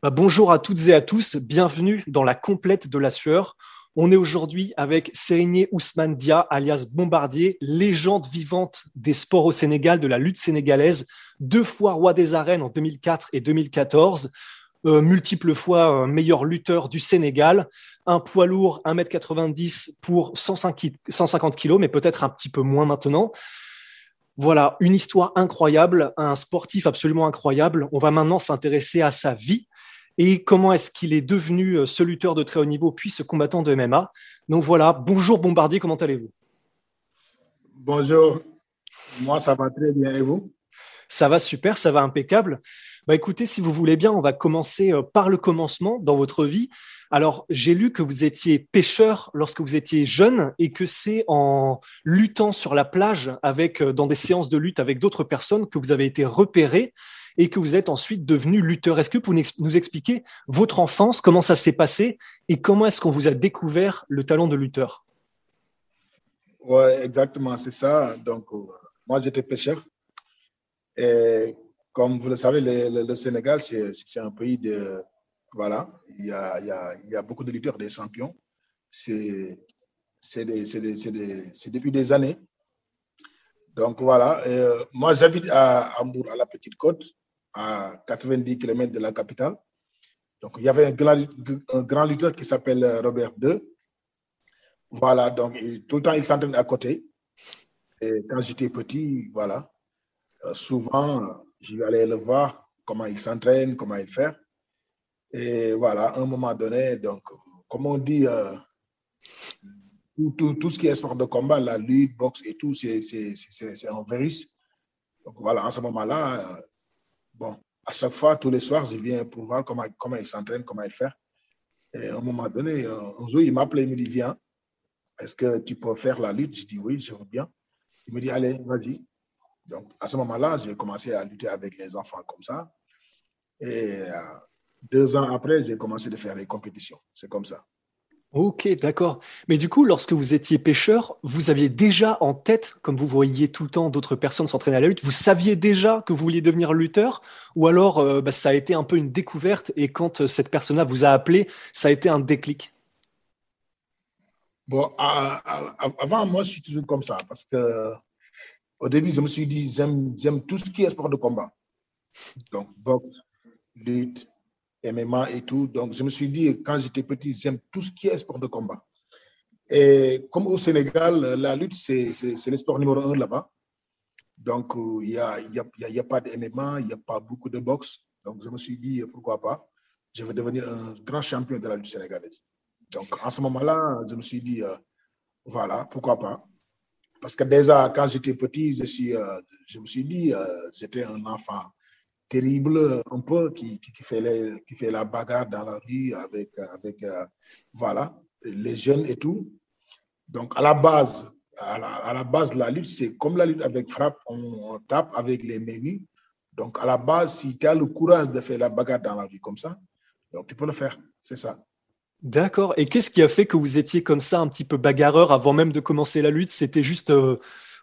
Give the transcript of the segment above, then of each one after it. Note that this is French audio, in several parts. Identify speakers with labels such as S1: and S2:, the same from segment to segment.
S1: Bah, bonjour à toutes et à tous, bienvenue dans la complète de la sueur. On est aujourd'hui avec Sérigné Ousmane Dia, alias Bombardier, légende vivante des sports au Sénégal, de la lutte sénégalaise, deux fois roi des arènes en 2004 et 2014, euh, multiples fois euh, meilleur lutteur du Sénégal, un poids lourd 1m90 pour 105 ki- 150 kg, mais peut-être un petit peu moins maintenant. Voilà, une histoire incroyable, un sportif absolument incroyable. On va maintenant s'intéresser à sa vie et comment est-ce qu'il est devenu euh, ce lutteur de très haut niveau puis ce combattant de MMA. Donc voilà, bonjour Bombardier, comment allez-vous?
S2: Bonjour. Moi, ça va très bien. Et vous?
S1: Ça va super, ça va impeccable. Bah écoutez, si vous voulez bien, on va commencer euh, par le commencement dans votre vie. Alors, j'ai lu que vous étiez pêcheur lorsque vous étiez jeune et que c'est en luttant sur la plage avec euh, dans des séances de lutte avec d'autres personnes que vous avez été repéré et que vous êtes ensuite devenu lutteur. Est-ce que vous nous expliquer votre enfance, comment ça s'est passé et comment est-ce qu'on vous a découvert le talent de lutteur?
S2: Oui, exactement, c'est ça. Donc, euh, moi, j'étais pêcheur. Et comme vous le savez, le, Sénégal, c'est un pays de. Voilà, il y a, beaucoup de lutteurs, des champions. C'est depuis des années. Donc, voilà. Euh, moi, j'habite à Hambourg, à la Petite Côte, à 90 km de la capitale. Donc, il y avait un grand, un lutteur qui s'appelle euh, Robert II. Voilà, donc tout le temps, il s'entraîne à côté. Et quand j'étais petit, voilà, euh, souvent, je aller le voir, comment il s'entraîne, comment il fait. Et voilà, à un moment donné, donc, comme on dit, euh, tout, tout, ce qui est sport de combat, la lutte, boxe et tout, c'est un virus. Donc voilà, en ce moment-là, bon, à chaque fois, tous les soirs, je viens pour voir comment, comment il s'entraîne, comment il fait. Et à un moment donné, euh, un jour, il m'appelait, il me dit, viens, est-ce que tu peux faire la lutte? Je dis oui, je veux bien. Il me dit, allez, vas-y. Donc, à ce moment-là, j'ai commencé à lutter avec les enfants comme ça. Et euh, deux ans après, j'ai commencé à faire les compétitions. C'est comme ça.
S1: Ok, d'accord. Mais du coup, lorsque vous étiez pêcheur, vous aviez déjà en tête, comme vous voyiez tout le temps d'autres personnes s'entraîner à la lutte, vous saviez déjà que vous vouliez devenir lutteur Ou alors euh, bah, ça a été un peu une découverte et quand euh, cette personne-là vous a appelé, ça a été un déclic?
S2: Bon, avant, moi, je suis toujours comme ça parce que au début, je me suis dit, j'aime tout ce qui est sport de combat. Donc, boxe, lutte, MMA et tout. Donc, je me suis dit, quand j'étais petit, j'aime tout ce qui est sport de combat. Et comme au Sénégal, la lutte, c'est le sport numéro un là-bas. Donc, euh, il n'y a, y a, y a- pas de MMA, il n'y a pas beaucoup de boxe. Donc, je me suis dit, pourquoi pas, je vais devenir un grand champion de la lutte sénégalaise. Donc, en ce moment-là, je me suis dit, euh, voilà, pourquoi pas. Parce que déjà, quand j'étais petit, je, suis, euh, je me suis dit, j'étais un enfant terrible, un peu, qui, fait la bagarre dans la rue avec, euh, voilà, les jeunes et tout. Donc, à la base, à la, base la lutte, c'est comme la lutte avec frappe, on, tape avec les menus. Donc, à la base, si tu as le courage de faire la bagarre dans la rue comme ça, tu peux le faire. C'est ça.
S1: D'accord. Et qu'est-ce qui a fait que vous étiez comme ça, un petit peu bagarreur avant même de commencer la lutte? C'était juste, euh,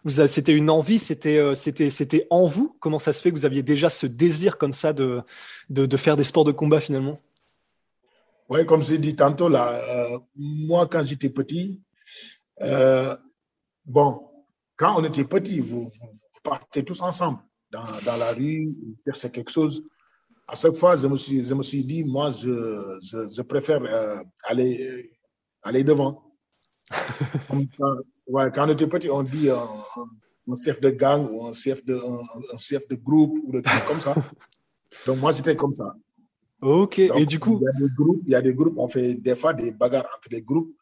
S1: vous c'était une envie, c'était, euh, c'était, c'était en vous. Comment ça se fait que vous aviez déjà ce désir comme ça de, de, de faire des sports de combat finalement?
S2: Oui, comme j'ai dit tantôt, là, euh, moi, quand j'étais petit, euh, bon, quand on était petit, vous, vous, vous partez tous ensemble dans, dans la rue, faire quelque chose. À chaque fois, je me suis, je me suis dit, moi, je, je, je préfère euh, aller, aller devant. Comme ça, Ouais, quand on était petit, on dit un, un chef de gang ou un chef de, un, un chef de groupe ou des trucs comme ça. Donc, moi, j'étais comme ça.
S1: Ok,
S2: Donc,
S1: et du coup,
S2: il y, a des groupes, il y a des groupes, on fait des fois des bagarres entre les groupes.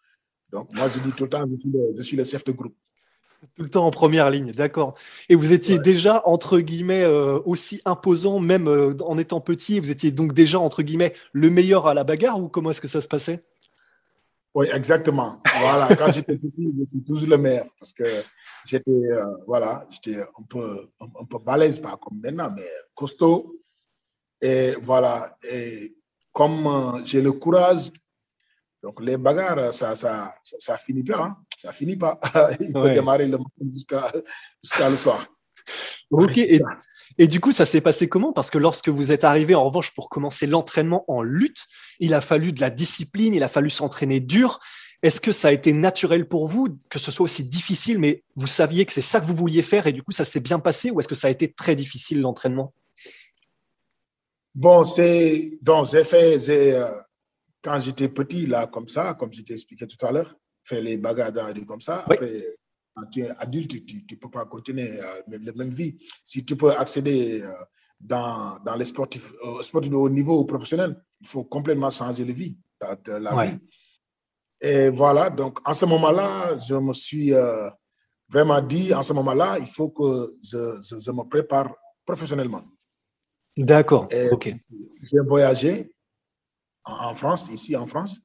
S2: Donc, moi, je dis tout le temps, je suis le, je suis le chef de groupe.
S1: tout le temps en première ligne, d'accord. Et vous étiez déjà, entre guillemets, euh, aussi imposant, même euh, en étant petit, vous étiez donc déjà, entre guillemets, le meilleur à la bagarre ou comment est-ce que ça se passait?
S2: Oui, exactement. Voilà, quand j'étais petit, je suis toujours le meilleur parce que j'étais, euh, voilà, j'étais un peu, un, un peu balèze, pas comme maintenant, mais costaud. Et voilà, et comme euh, j'ai le courage, donc les bagarres, ça, ça, ça, ça finit pas, hein. ça finit pas. Il peut démarrer le matin jusqu'à jusqu'à le soir.
S1: Ok, et. Et du coup, ça s'est passé comment? Parce que lorsque vous êtes arrivé, en revanche, pour commencer l'entraînement en lutte, il a fallu de la discipline, il a fallu s'entraîner dur. Est-ce que ça a été naturel pour vous que ce soit aussi difficile, mais vous saviez que c'est ça que vous vouliez faire et du coup, ça s'est bien passé ou est-ce que ça a été très difficile l'entraînement?
S2: Bon, c'est donc j'ai fait, euh, quand j'étais petit, là, comme ça, comme je t'ai expliqué tout à l'heure, faire les bagarres dans la rue comme ça.
S1: Oui.
S2: Après, quand tu es adulte, tu ne peux pas continuer euh, la même vie. Si tu peux accéder euh, dans, dans les sportifs, euh, de haut niveau professionnel, il faut complètement changer de vie, la
S1: Ouais.
S2: vie. Et voilà, donc en ce moment-là, je me suis euh, vraiment dit, en ce moment-là, il faut que je, je, je me prépare professionnellement.
S1: D'accord, ok.
S2: J'ai voyagé en, en France, ici en France,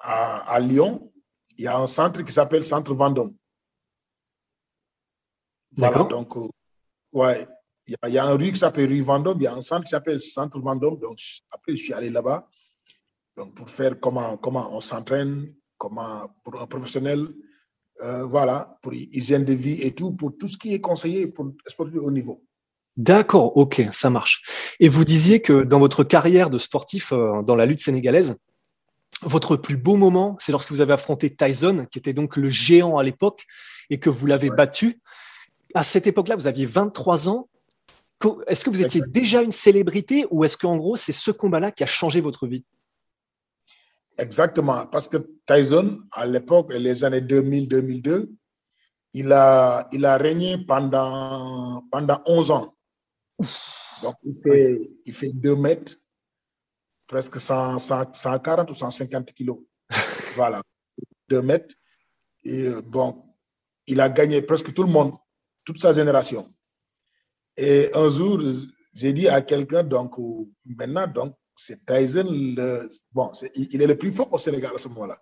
S2: à, à Lyon. Il y a un centre qui s'appelle Centre Vendôme. Voilà,
S1: D'accord.
S2: donc, euh, ouais, il y, a, il y a un rue qui s'appelle rue Vendôme, il y a un centre qui s'appelle Centre Vendôme. Donc, après, je suis allé là-bas donc pour faire comment, comment on s'entraîne, comment, pour un professionnel, euh, voilà, pour hygiène de vie et tout, pour tout ce qui est conseillé pour sportif de haut niveau.
S1: D'accord, ok, ça marche. Et vous disiez que dans votre carrière de sportif euh, dans la lutte sénégalaise, votre plus beau moment, c'est lorsque vous avez affronté Tyson, qui était donc le géant à l'époque, et que vous l'avez battu. À cette époque-là, vous aviez 23 ans. Est-ce que vous étiez déjà une célébrité ou est-ce qu'en gros, c'est ce combat-là qui a changé votre vie?
S2: Exactement, parce que Tyson, à l'époque, les années 2000-2002, il a, il a régné pendant, pendant 11 ans. Donc, il fait, il fait 2 mètres, presque 100, 100, 140 ou 150 kilos. voilà, 2 mètres. Et euh, bon, il a gagné presque tout le monde, toute sa génération. Et un jour, j'ai dit à quelqu'un, donc maintenant, donc, c'est Tyson, le, bon, il est le plus fort au Sénégal à ce moment-là.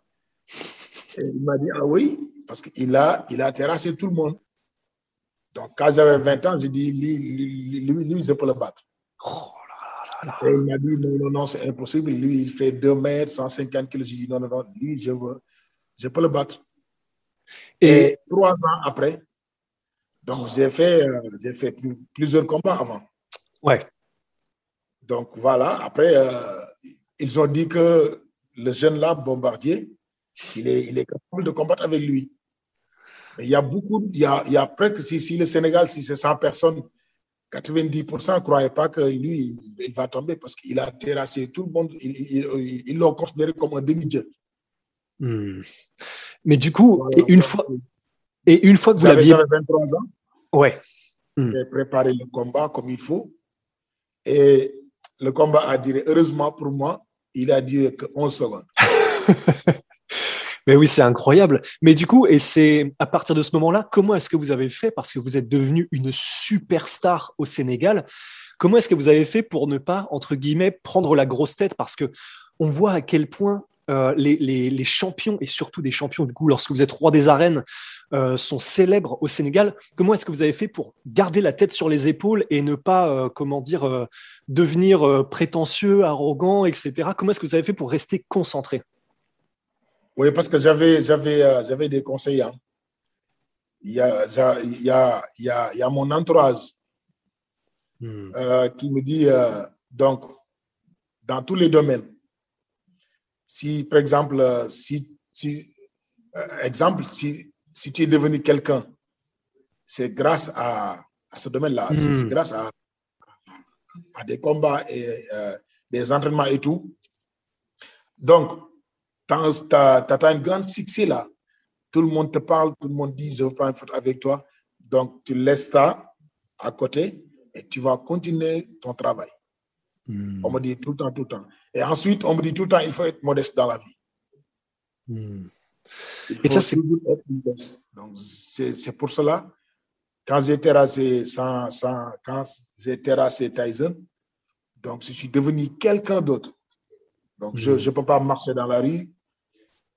S2: Et il m'a dit, ah oui, parce qu'il a, il a terrassé tout le monde. Donc, quand j'avais 20 ans, j'ai dit, lui, lui, lui, lui, je peux le battre.
S1: Oh là là là.
S2: Et il m'a dit, non, non, non, c'est impossible. Lui, il fait 2 mètres, 150 kilos. J'ai dit, non, non, non, lui, je, veux, je peux le battre.
S1: Et
S2: Et trois ans après, donc j'ai fait, euh, j'ai fait plus- plusieurs combats avant.
S1: ouais,
S2: Donc voilà, après, euh, ils ont dit que le jeune là, Bombardier, il est, il est capable de combattre avec lui. Mais il y a beaucoup, il y a, il y a presque, si, si le Sénégal, si c'est 100 personnes, 90% ne croyaient pas que lui, il, va tomber parce qu'il a terrassé tout le monde. Ils il, il, ils l'ont considéré comme un demi-dieu.
S1: Hmm. mais du coup,
S2: Voilà.
S1: une fois, et une fois que vous l'aviez,
S2: j'avais 23 ans.
S1: ouais,
S2: J'ai préparé le combat comme il faut. Et le combat a duré, heureusement pour moi, il a duré que 11 secondes.
S1: Mais oui, c'est incroyable. Mais du coup, et c'est à partir de ce moment-là, comment est-ce que vous avez fait parce que vous êtes devenu une superstar au Sénégal Comment est-ce que vous avez fait pour ne pas entre guillemets prendre la grosse tête? Parce que on voit à quel point euh, les, les, les, champions et surtout des champions du coup lorsque vous êtes roi des arènes euh, sont célèbres au Sénégal. Comment est-ce que vous avez fait pour garder la tête sur les épaules et ne pas euh, comment dire devenir prétentieux, arrogant, etc. Comment est-ce que vous avez fait pour rester concentré?
S2: Oui, parce que j'avais j'avais j'avais des conseillers. Il y a il y a il y a, il y a mon entourage
S1: hmm.
S2: qui me dit donc dans tous les domaines. Si par exemple euh, si si exemple si si tu es devenu quelqu'un, c'est grâce à, à ce domaine-là,
S1: Hmm.
S2: c'est grâce à, à des combats et euh, des entraînements et tout. Donc, tu as, un grand succès là. tout le monde te parle, tout le monde dit je veux prendre une photo avec toi. Donc, tu laisses ça à côté et tu vas continuer ton travail. On me dit tout le temps, tout le temps. Et ensuite, on me dit tout le temps, il faut être modeste dans la vie.
S1: Hmm. Et ça, c'est-
S2: toujours être modeste. Donc, c'est pour cela, quand j'ai terrassé, sans, sans, quand terrassé Tyson, donc je suis devenu quelqu'un d'autre. Donc, je ne peux pas marcher dans la rue,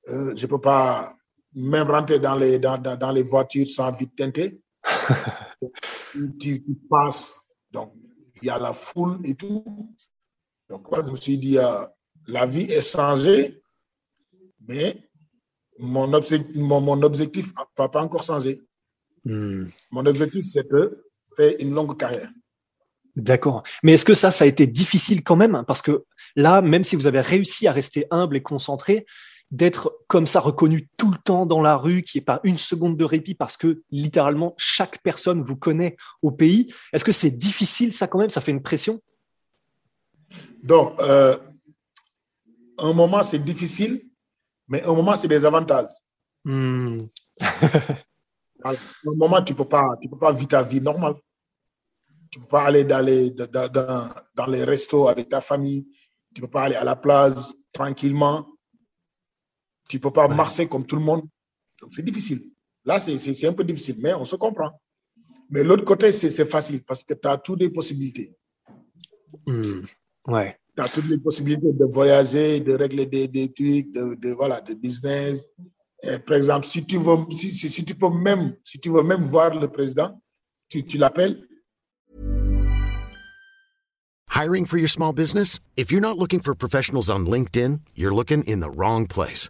S2: euh, je ne peux pas même rentrer dans les, dans, dans, dans les voitures sans vite teinter. tu- tu passes, donc il y a la foule et tout. Donc, moi, je me suis dit, euh, la vie est changée, mais mon, objectif, mon, mon objectif n'a pas encore changé.
S1: Hmm.
S2: Mon objectif, c'est de faire une longue carrière.
S1: D'accord. Mais est-ce que ça, ça a été difficile quand même? Parce que là, même si vous avez réussi à rester humble et concentré, d'être comme ça reconnu tout le temps dans la rue, qui n'y ait pas une seconde de répit parce que littéralement chaque personne vous connaît au pays, est-ce que c'est difficile ça quand même? Ça fait une pression?
S2: Donc, euh, un moment, c'est difficile, mais un moment, c'est des avantages.
S1: Hmm.
S2: À un moment, tu ne peux, pas- tu peux pas vivre ta vie normale. Tu ne peux pas aller dans les, dans les restos avec ta famille. Tu ne peux pas aller à la plage tranquillement. Tu ne peux pas marcher comme tout le monde. Donc, c'est difficile. Là, c'est- un peu difficile, mais on se comprend. Mais l'autre côté, c'est c'est facile parce que tu as toutes les possibilités.
S1: Hmm. Ouais.
S2: tu as toutes les possibilités de voyager, de régler des, des trucs, de, de, voilà, de business. Et par exemple, si tu veux, si, si, si tu peux même, si tu veux même voir le président, tu, tu l'appelles.
S3: Hiring for your small business? If you're not looking for professionals on LinkedIn, you're looking in the wrong place.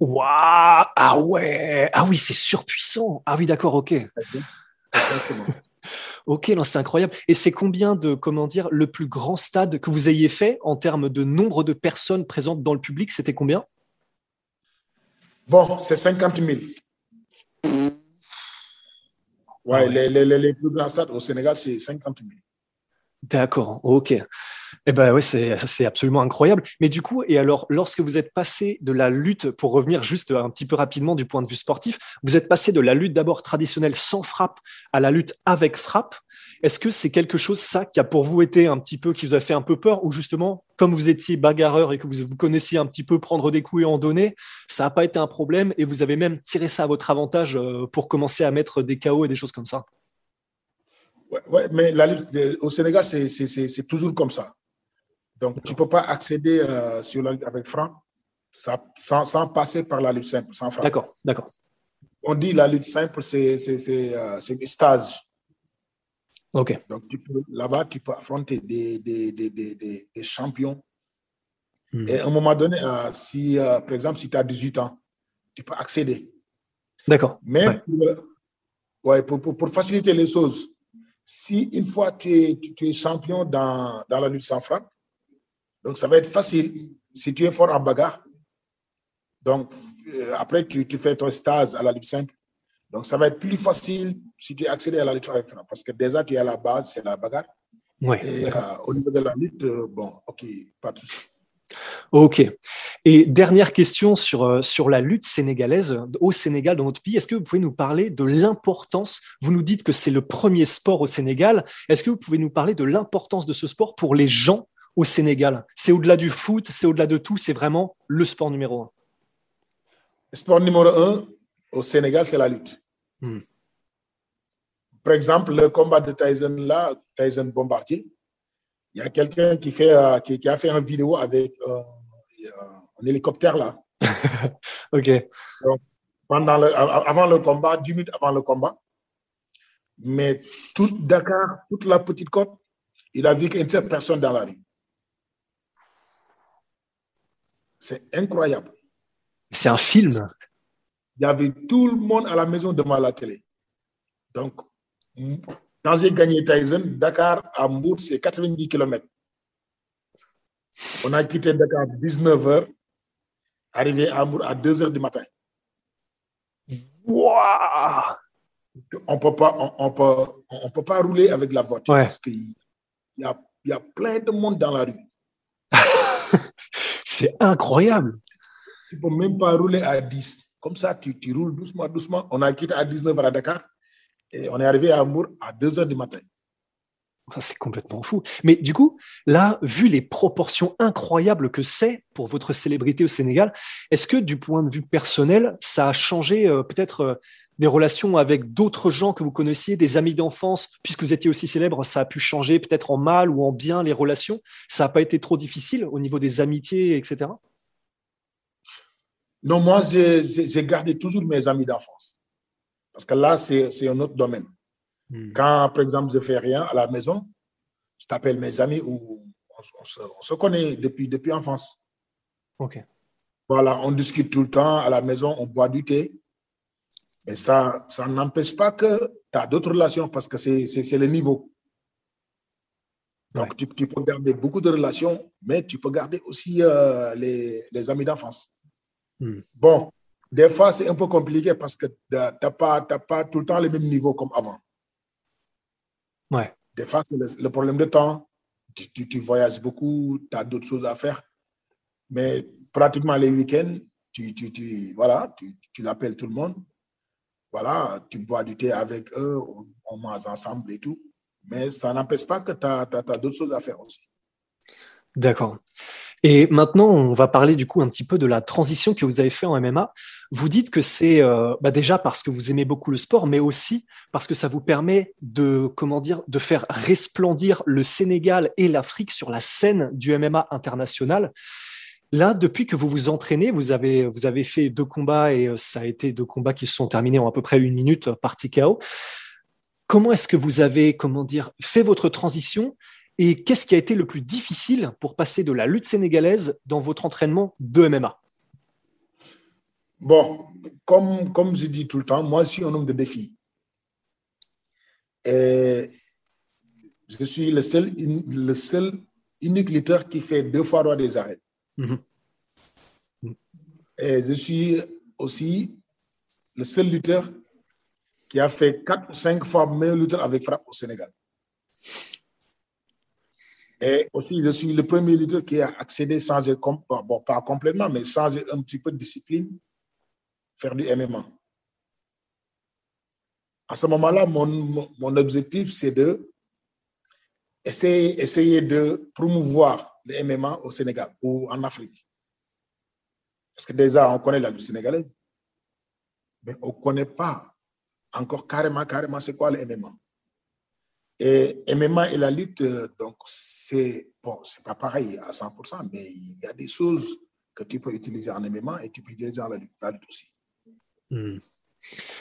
S1: Waouh Ah ouais Ah oui, c'est surpuissant. Ah oui, d'accord, ok.
S2: Exactement.
S1: Ok, non, c'est incroyable. Et c'est combien de, comment dire, le plus grand stade que vous ayez fait en termes de nombre de personnes présentes dans le public C'était combien?
S2: Bon, c'est 50 000. Ouais, les, les, les, les plus grands stades au Sénégal, c'est 50 000.
S1: D'accord, ok. Eh ben c'est c'est absolument incroyable. Mais du coup, et alors, lorsque vous êtes passé de la lutte, pour revenir juste un petit peu rapidement du point de vue sportif, vous êtes passé de la lutte d'abord traditionnelle sans frappe à la lutte avec frappe. Est-ce que c'est quelque chose, ça, qui a pour vous été un petit peu, qui vous a fait un peu peur, ou justement, comme vous étiez bagarreur et que vous, vous connaissiez un petit peu prendre des coups et en donner, ça n'a pas été un problème et vous avez même tiré ça à votre avantage euh, pour commencer à mettre des KO et des choses comme ça?
S2: Ouais, ouais, mais la lutte au Sénégal, c'est- toujours comme ça. Donc, tu ne peux pas accéder euh, sur la lutte avec franc ça- sans, sans passer par la lutte simple, sans frappe.
S1: D'accord, d'accord.
S2: On dit la lutte simple, c'est euh, du stage.
S1: Ok.
S2: Donc, là-bas, tu peux affronter des, des, des, des, des- champions.
S1: Hmm.
S2: Et à un moment donné, euh, si, euh, par exemple, si tu as 18 ans, tu peux accéder.
S1: D'accord.
S2: Mais
S1: ouais,
S2: pour, pour, pour faciliter les choses, si une fois tu es, tu, tu es champion dans, dans la lutte sans frappe, donc ça va être facile. Si tu es fort en bagarre, donc euh, après tu, tu fais ton stage à la lutte simple. Donc ça va être plus facile si tu accèdes à la lutte avec frappe. Parce que déjà tu es à la base, c'est la bagarre.
S1: Ouais.
S2: Et euh, au niveau de la lutte, euh, bon, ok, pas de souci.
S1: Ok. Et dernière question sur, euh, sur la lutte sénégalaise au Sénégal, dans notre pays. Est-ce que vous pouvez nous parler de l'importance? Vous nous dites que c'est le premier sport au Sénégal. Est-ce que vous pouvez nous parler de l'importance de ce sport pour les gens au Sénégal? C'est au-delà du foot, c'est au-delà de tout, c'est vraiment le sport numéro un.
S2: Sport numéro un au Sénégal, c'est la lutte.
S1: Hmm.
S2: Par exemple, le combat de Tyson là, Tyson Bombardier, il y a quelqu'un qui, fait, euh, qui, qui a fait une vidéo avec euh, un hélicoptère là.
S1: Ok.
S2: Pendant le, av- avant le combat, 10 minutes avant le combat. Mais tout Dakar, toute la petite côte, il a vu qu'une seule personne dans la rue. C'est incroyable.
S1: C'est un film.
S2: il y avait tout le monde à la maison devant la télé. Donc, quand j'ai gagné Tyson, Dakar à Mbour, c'est 90 km. On a quitté Dakar à 19h, arrivé à Mbour à 2h du matin.
S1: Waouh
S2: On peut pas, on, on peut, on peut pas rouler avec la voiture
S1: Ouais.
S2: parce qu'il y a, y a plein de monde dans la rue.
S1: C'est incroyable.
S2: Tu peux même pas rouler à 10. Comme ça, tu, tu roules doucement, doucement. On a quitté à 19h à Dakar et on est arrivé à Hambourg à 2h du matin.
S1: C'est complètement fou. Mais du coup, là, vu les proportions incroyables que c'est pour votre célébrité au Sénégal, est-ce que du point de vue personnel, ça a changé euh, peut-être euh, des relations avec d'autres gens que vous connaissiez, des amis d'enfance, puisque vous étiez aussi célèbre, ça a pu changer peut-être en mal ou en bien les relations? Ça n'a pas été trop difficile au niveau des amitiés, etc.
S2: Non, moi, j'ai gardé toujours mes amis d'enfance. Parce que là, c'est un autre domaine.
S1: Hmm.
S2: Quand, par exemple, je fais rien à la maison, je t'appelle mes amis ou on, on se, on se connaît depuis, depuis enfance.
S1: Ok.
S2: Voilà, on discute tout le temps à la maison, on boit du thé. Mais ça, ça n'empêche pas que tu as d'autres relations parce que c'est le niveau. Donc,
S1: Ouais.
S2: tu, tu peux garder beaucoup de relations, mais tu peux garder aussi euh, les, les amis d'enfance.
S1: Hmm.
S2: Bon, des fois, c'est un peu compliqué parce que tu n'as pas, pas tout le temps le même niveau comme avant.
S1: Ouais.
S2: Des fois, c'est le, le problème de temps. Tu, tu- tu voyages beaucoup, tu as d'autres choses à faire. Mais pratiquement les week-ends, tu, tu, tu, voilà, tu, tu l'appelles tout le monde. Voilà, tu bois du thé avec eux, on, on mange ensemble et tout. Mais ça n'empêche pas que tu as, d'autres choses à faire aussi.
S1: D'accord. Et maintenant, on va parler du coup un petit peu de la transition que vous avez fait en MMA. Vous dites que c'est euh, bah déjà parce que vous aimez beaucoup le sport, mais aussi parce que ça vous permet de comment dire de faire resplendir le Sénégal et l'Afrique sur la scène du MMA international. Là, depuis que vous vous entraînez, vous avez vous avez fait deux combats et euh, ça a été deux combats qui se sont terminés en à peu près une minute euh, par TKO. Comment est-ce que vous avez comment dire fait votre transition et qu'est-ce qui a été le plus difficile pour passer de la lutte sénégalaise dans votre entraînement de MMA
S2: Bon, comme, comme je dis tout le temps, moi, je suis un homme de défi. Et je suis le seul, le seul unique lutteur qui fait deux fois roi des arènes.
S1: Mhm.
S2: Et je suis aussi le seul lutteur qui a fait quatre ou cinq fois meilleur lutteur avec frappe au Sénégal. Et aussi, je suis le premier lutteur qui a accédé sans, bon, pas complètement, mais sans un petit peu de discipline, faire du MMA. À ce moment-là, mon, mon objectif, c'est de essayer, essayer de promouvoir le MMA au Sénégal ou en Afrique. Parce que déjà, on connaît la lutte sénégalaise, mais on ne connaît pas encore carrément, carrément, c'est quoi le MMA. Et MMA et la lutte, donc, c'est bon, c'est pas pareil à 100%, mais il y a des choses que tu peux utiliser en MMA et tu peux utiliser en la lutte, la lutte aussi.
S1: Hmm.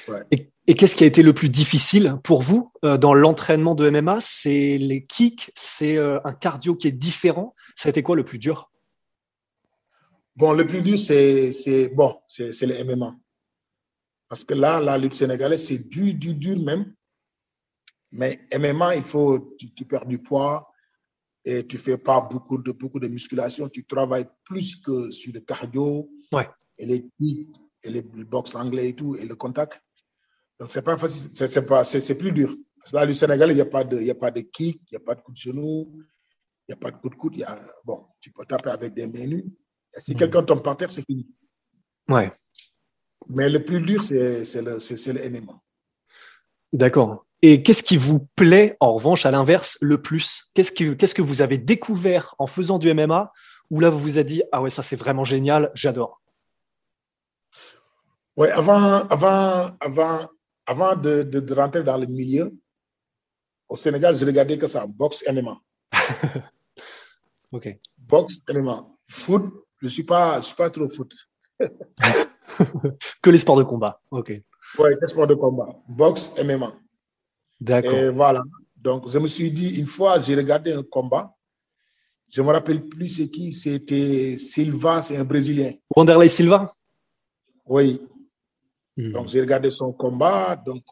S2: Ouais.
S1: Et, et qu'est-ce qui a été le plus difficile pour vous euh, dans l'entraînement de MMA C'est les kicks, c'est euh, un cardio qui est différent. Ça a été quoi le plus dur?
S2: Bon, le plus dur, c'est bon, c'est le MMA. Parce que là, la lutte sénégalaise, c'est dur, dur, dur même. Mais MMA, il faut, tu, tu, perds du poids et tu fais pas beaucoup de, beaucoup de musculation. Tu travailles plus que sur le cardio
S1: ouais.
S2: et les kicks et les box anglais et tout, et le contact. Donc, c'est pas facile, c'est pas, c'est plus dur. Parce que là, le Sénégal, il n'y a pas de, il y a pas de kick, il n'y a pas de coup de genou, il n'y a pas de coup de coude. Il y a, bon, tu peux taper avec des mains nues. Et si mmh. quelqu'un tombe par terre, c'est fini.
S1: Ouais.
S2: Mais le plus dur, c'est le, le MMA.
S1: D'accord. Et qu'est-ce qui vous plaît, en revanche, à l'inverse, le plus? Qu'est-ce que, qu'est-ce que vous avez découvert en faisant du MMA où là, vous vous avez dit, ah ouais, ça c'est vraiment génial, j'adore
S2: Oui, avant, avant, avant, avant de, de, de, rentrer dans le milieu, au Sénégal, je regardais que ça, boxe MMA.
S1: ok.
S2: Boxe MMA. Foot, je ne suis, pas, je suis pas trop foot.
S1: que les sports de combat. Ok.
S2: Oui, les sports de combat. Boxe MMA.
S1: D'accord.
S2: Et voilà. Donc, je me suis dit, une fois, j'ai regardé un combat. Je ne me rappelle plus c'est qui. C'était Silva, c'est un Brésilien.
S1: Wanderlei Silva?
S2: Oui. Hmm. Donc, j'ai regardé son combat. Donc,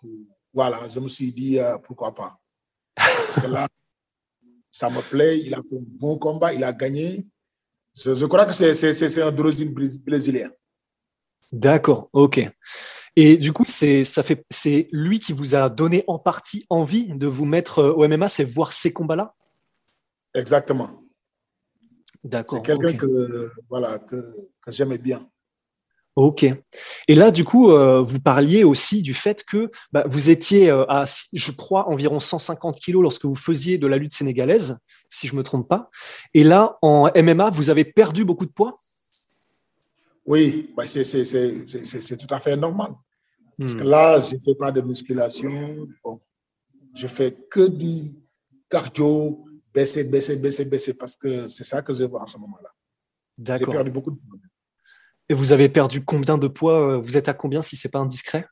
S2: voilà, je me suis dit, euh, pourquoi pas. Parce que là, ça me plaît. Il a fait un bon combat. Il a gagné. Je, crois que c'est un d'origine brésilien.
S1: D'accord, ok. Et du coup, c'est ça fait c'est lui qui vous a donné en partie envie de vous mettre euh, au MMA, c'est voir ces combats-là?
S2: Exactement.
S1: D'accord.
S2: C'est quelqu'un que voilà que, que j'aimais bien.
S1: Ok. Et là, du coup, euh, vous parliez aussi du fait que bah, vous étiez euh, à, je crois, environ 150 kilos lorsque vous faisiez de la lutte sénégalaise, si je me trompe pas. Et là, en MMA, vous avez perdu beaucoup de poids?
S2: Oui, bah, c'est tout à fait normal. Parce que hmm. là, je ne fais pas de musculation. Bon, je fais que du cardio, baisser, baisser, baisser, baisser, parce que c'est ça que je vois en ce moment-là.
S1: D'accord.
S2: J'ai perdu beaucoup de poids.
S1: Et vous avez perdu combien de poids euh, Vous êtes à combien si c'est pas indiscret?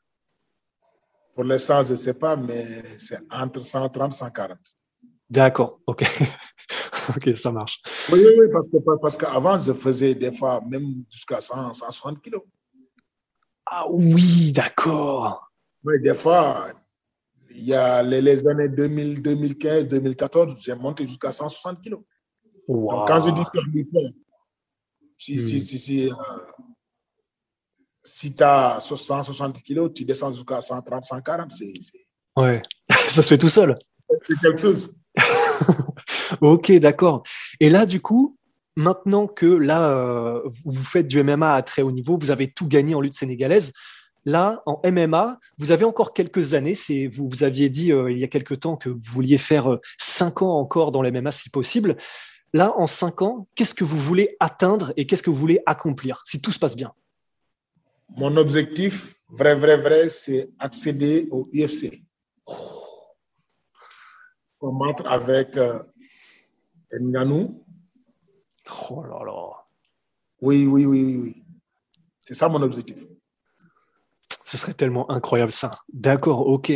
S2: Pour l'instant, je ne sais pas, mais c'est entre 130 et 140.
S1: D'accord, ok. ok, ça marche.
S2: Oui, oui, oui parce, que, parce qu'avant, je faisais des fois même jusqu'à 160 kilos.
S1: Ah oui, d'accord.
S2: Oui, des fois, il y a les, années 2000, 2015, 2014, j'ai monté jusqu'à 160 kilos. Donc, quand je dis poids, si, si, hmm. si, si, euh, si tu as 160 kilos, tu descends jusqu'à 130, 140. C'est,
S1: Ouais, ça se fait tout seul.
S2: C'est quelque chose.
S1: ok, d'accord. Et là, du coup, maintenant que là, euh, vous faites du MMA à très haut niveau, vous avez tout gagné en lutte sénégalaise. Là, en MMA, vous avez encore quelques années. C'est, vous, vous aviez dit euh, il y a quelques temps que vous vouliez faire cinq ans encore dans le MMA si possible. Là, en cinq ans, qu'est-ce que vous voulez atteindre et qu'est-ce que vous voulez accomplir si tout se passe bien?
S2: Mon objectif, vrai, vrai, vrai, c'est accéder au UFC. Combattre avec euh, Nganou.
S1: Oh là là.
S2: Oui, oui, oui, oui, oui. C'est ça mon objectif.
S1: Ce serait tellement incroyable ça. D'accord, ok.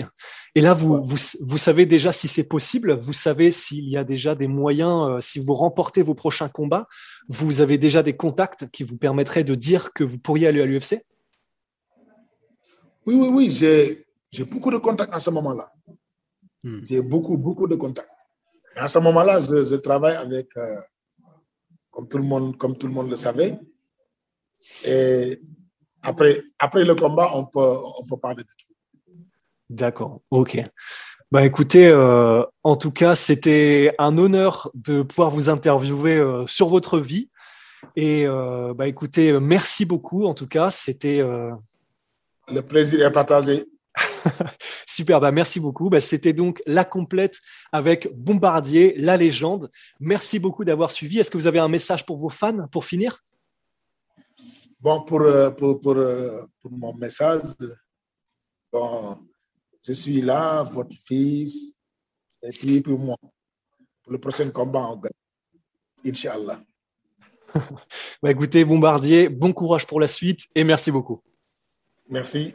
S1: Et là, vous, vous, savez déjà si c'est possible, vous savez s'il y a déjà des moyens, euh, si vous remportez vos prochains combats, vous avez déjà des contacts qui vous permettraient de dire que vous pourriez aller à l'UFC
S2: Oui, oui, oui, j'ai beaucoup de contacts à ce moment-là. Hmm. J'ai beaucoup, beaucoup de contacts. à ce moment-là, je, travaille avec, euh, comme, tout le monde, comme tout le monde le savait, et après, après le combat, on peut, on peut parler de tout.
S1: D'accord, ok. Bah écoutez, euh, en tout cas, c'était un honneur de pouvoir vous interviewer euh, sur votre vie. Et euh, bah écoutez, merci beaucoup. En tout cas, c'était.
S2: Le plaisir est partagé.
S1: Super, bah merci beaucoup. Bah, c'était donc la complète avec Bombardier, la légende. Merci beaucoup d'avoir suivi. Est-ce que vous avez un message pour vos fans pour finir?
S2: Bon, pour, euh, pour, pour, euh, pour, mon message, bon, je suis là, votre fils, et puis pour moi, pour le prochain combat, on gagne. Inch'Allah.
S1: bah écoutez, Bombardier, bon courage pour la suite et merci beaucoup.
S2: Merci.